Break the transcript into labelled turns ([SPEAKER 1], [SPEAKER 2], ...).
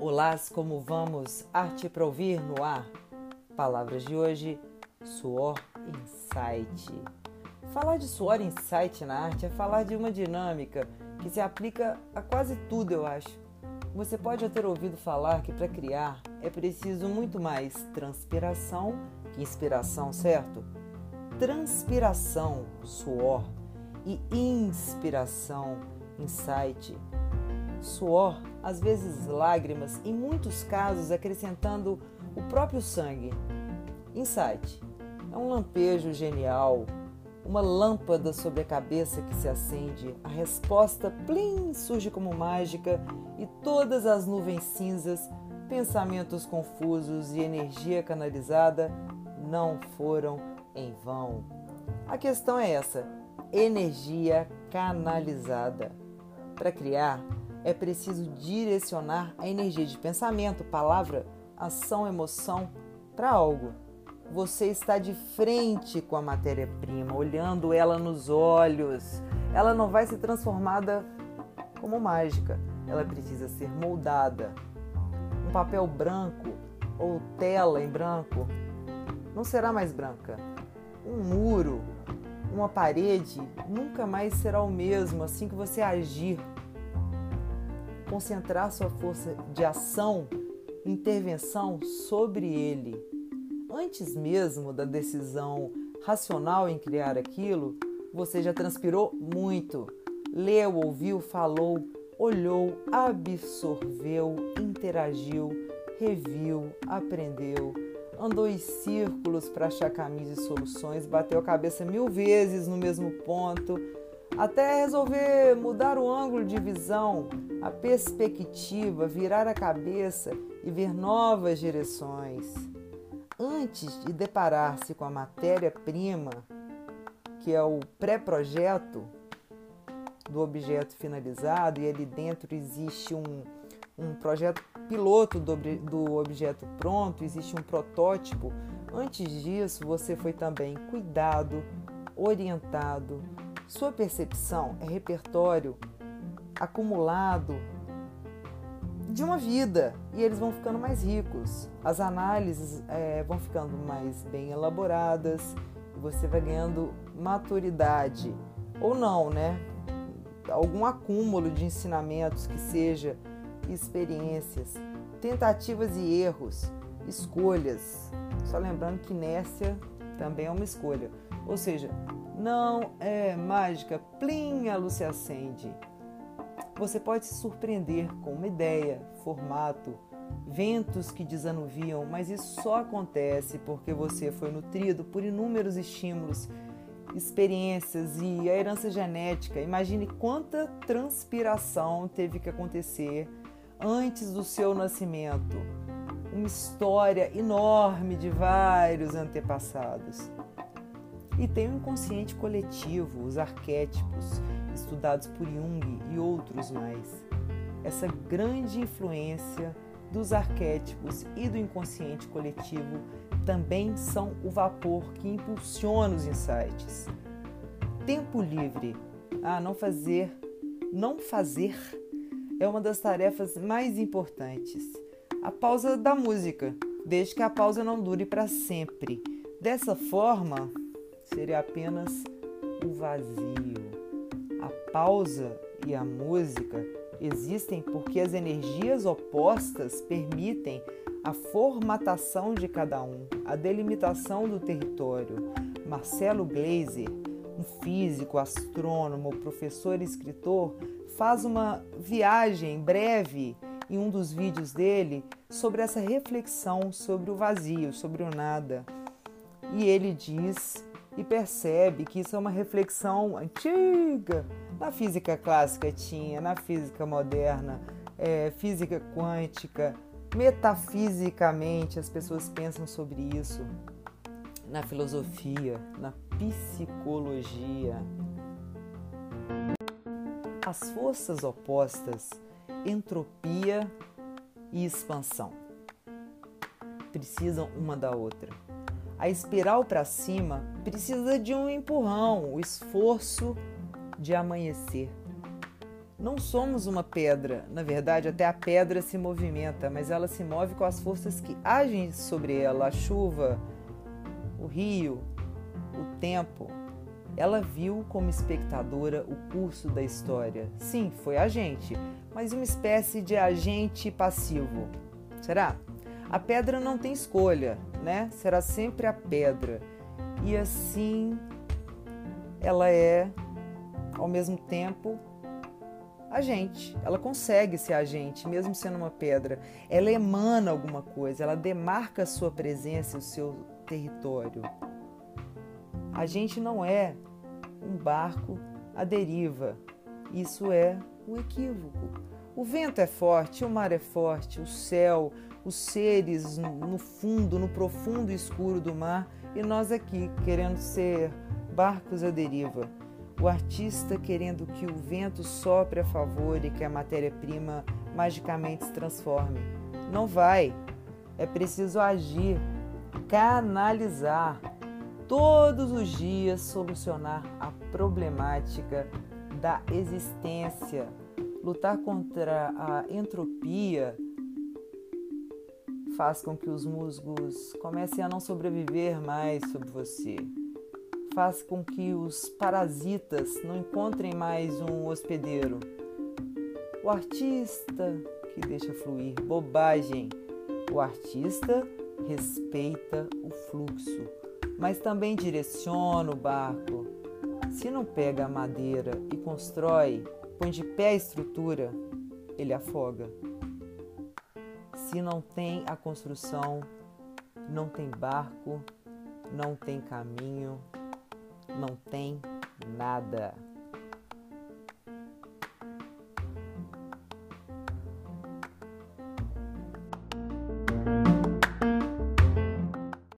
[SPEAKER 1] Olá, como vamos? Arte para ouvir no ar. Palavras de hoje: suor insight. Falar de suor insight na arte é falar de uma dinâmica que se aplica a quase tudo, eu acho. Você pode já ter ouvido falar que para criar é preciso muito mais transpiração que inspiração, certo? Transpiração, suor, e inspiração, insight suor, às vezes lágrimas, em muitos casos acrescentando o próprio sangue. Insight é um lampejo genial, uma lâmpada sobre a cabeça que se acende, a resposta plim surge como mágica e todas as nuvens cinzas, pensamentos confusos e energia canalizada não foram em vão. A questão é essa: energia canalizada. Para criar, é preciso direcionar a energia de pensamento, palavra, ação, emoção para algo. Você está de frente com a matéria-prima, olhando ela nos olhos. Ela não vai ser transformada como mágica, ela precisa ser moldada. Um papel branco ou tela em branco não será mais branca. Um muro, uma parede nunca mais será o mesmo assim que você agir concentrar sua força de ação, intervenção sobre ele. Antes mesmo da decisão racional em criar aquilo, você já transpirou muito. Leu, ouviu, falou, olhou, absorveu, interagiu, reviu, aprendeu, andou em círculos para achar caminhos e soluções, bateu a cabeça mil vezes no mesmo ponto até resolver mudar o ângulo de visão, a perspectiva, virar a cabeça e ver novas direções. Antes de deparar-se com a matéria-prima, que é o pré-projeto do objeto finalizado, e ali dentro existe um, um projeto piloto do, do objeto pronto, existe um protótipo. Antes disso, você foi também cuidado, orientado, sua percepção é repertório acumulado de uma vida e eles vão ficando mais ricos. As análises é, vão ficando mais bem elaboradas e você vai ganhando maturidade ou não, né? Algum acúmulo de ensinamentos que seja experiências, tentativas e erros, escolhas. Só lembrando que inércia também é uma escolha. Ou seja, não é mágica, plim, a luz se acende. Você pode se surpreender com uma ideia, formato, ventos que desanuviam, mas isso só acontece porque você foi nutrido por inúmeros estímulos, experiências e a herança genética. Imagine quanta transpiração teve que acontecer antes do seu nascimento. Uma história enorme de vários antepassados. E tem o inconsciente coletivo, os arquétipos, estudados por Jung e outros mais. Essa grande influência dos arquétipos e do inconsciente coletivo também são o vapor que impulsiona os insights. Tempo livre. Ah, não fazer, não fazer é uma das tarefas mais importantes. A pausa da música, desde que a pausa não dure para sempre. Dessa forma, seria apenas o vazio. A pausa e a música existem porque as energias opostas permitem a formatação de cada um, a delimitação do território. Marcelo Gleiser, um físico, astrônomo, professor e escritor, faz uma viagem breve em um dos vídeos dele sobre essa reflexão sobre o vazio, sobre o nada. E ele diz e percebe que isso é uma reflexão antiga. Na física clássica tinha, na física moderna, é, física quântica, metafisicamente as pessoas pensam sobre isso. Na filosofia, na psicologia. As forças opostas, entropia e expansão, precisam uma da outra. A espiral para cima precisa de um empurrão, o esforço de amanhecer. Não somos uma pedra, na verdade, até a pedra se movimenta, mas ela se move com as forças que agem sobre ela a chuva, o rio, o tempo. Ela viu como espectadora o curso da história. Sim, foi agente, mas uma espécie de agente passivo. Será? A pedra não tem escolha, né? Será sempre a pedra. E assim ela é, ao mesmo tempo, agente. Ela consegue ser agente, mesmo sendo uma pedra. Ela emana alguma coisa, ela demarca a sua presença e o seu território. A gente não é um barco à deriva. Isso é um equívoco. O vento é forte, o mar é forte, o céu, os seres no fundo, no profundo escuro do mar, e nós aqui querendo ser barcos à deriva. O artista querendo que o vento sopre a favor e que a matéria-prima magicamente se transforme. Não vai. É preciso agir, canalizar, todos os dias solucionar a problemática da existência, lutar contra a entropia faz com que os musgos comecem a não sobreviver mais sobre você. Faz com que os parasitas não encontrem mais um hospedeiro. O artista que deixa fluir, bobagem. O artista respeita o fluxo mas também direciona o barco. Se não pega a madeira e constrói, põe de pé a estrutura, ele afoga. Se não tem a construção, não tem barco, não tem caminho, não tem nada.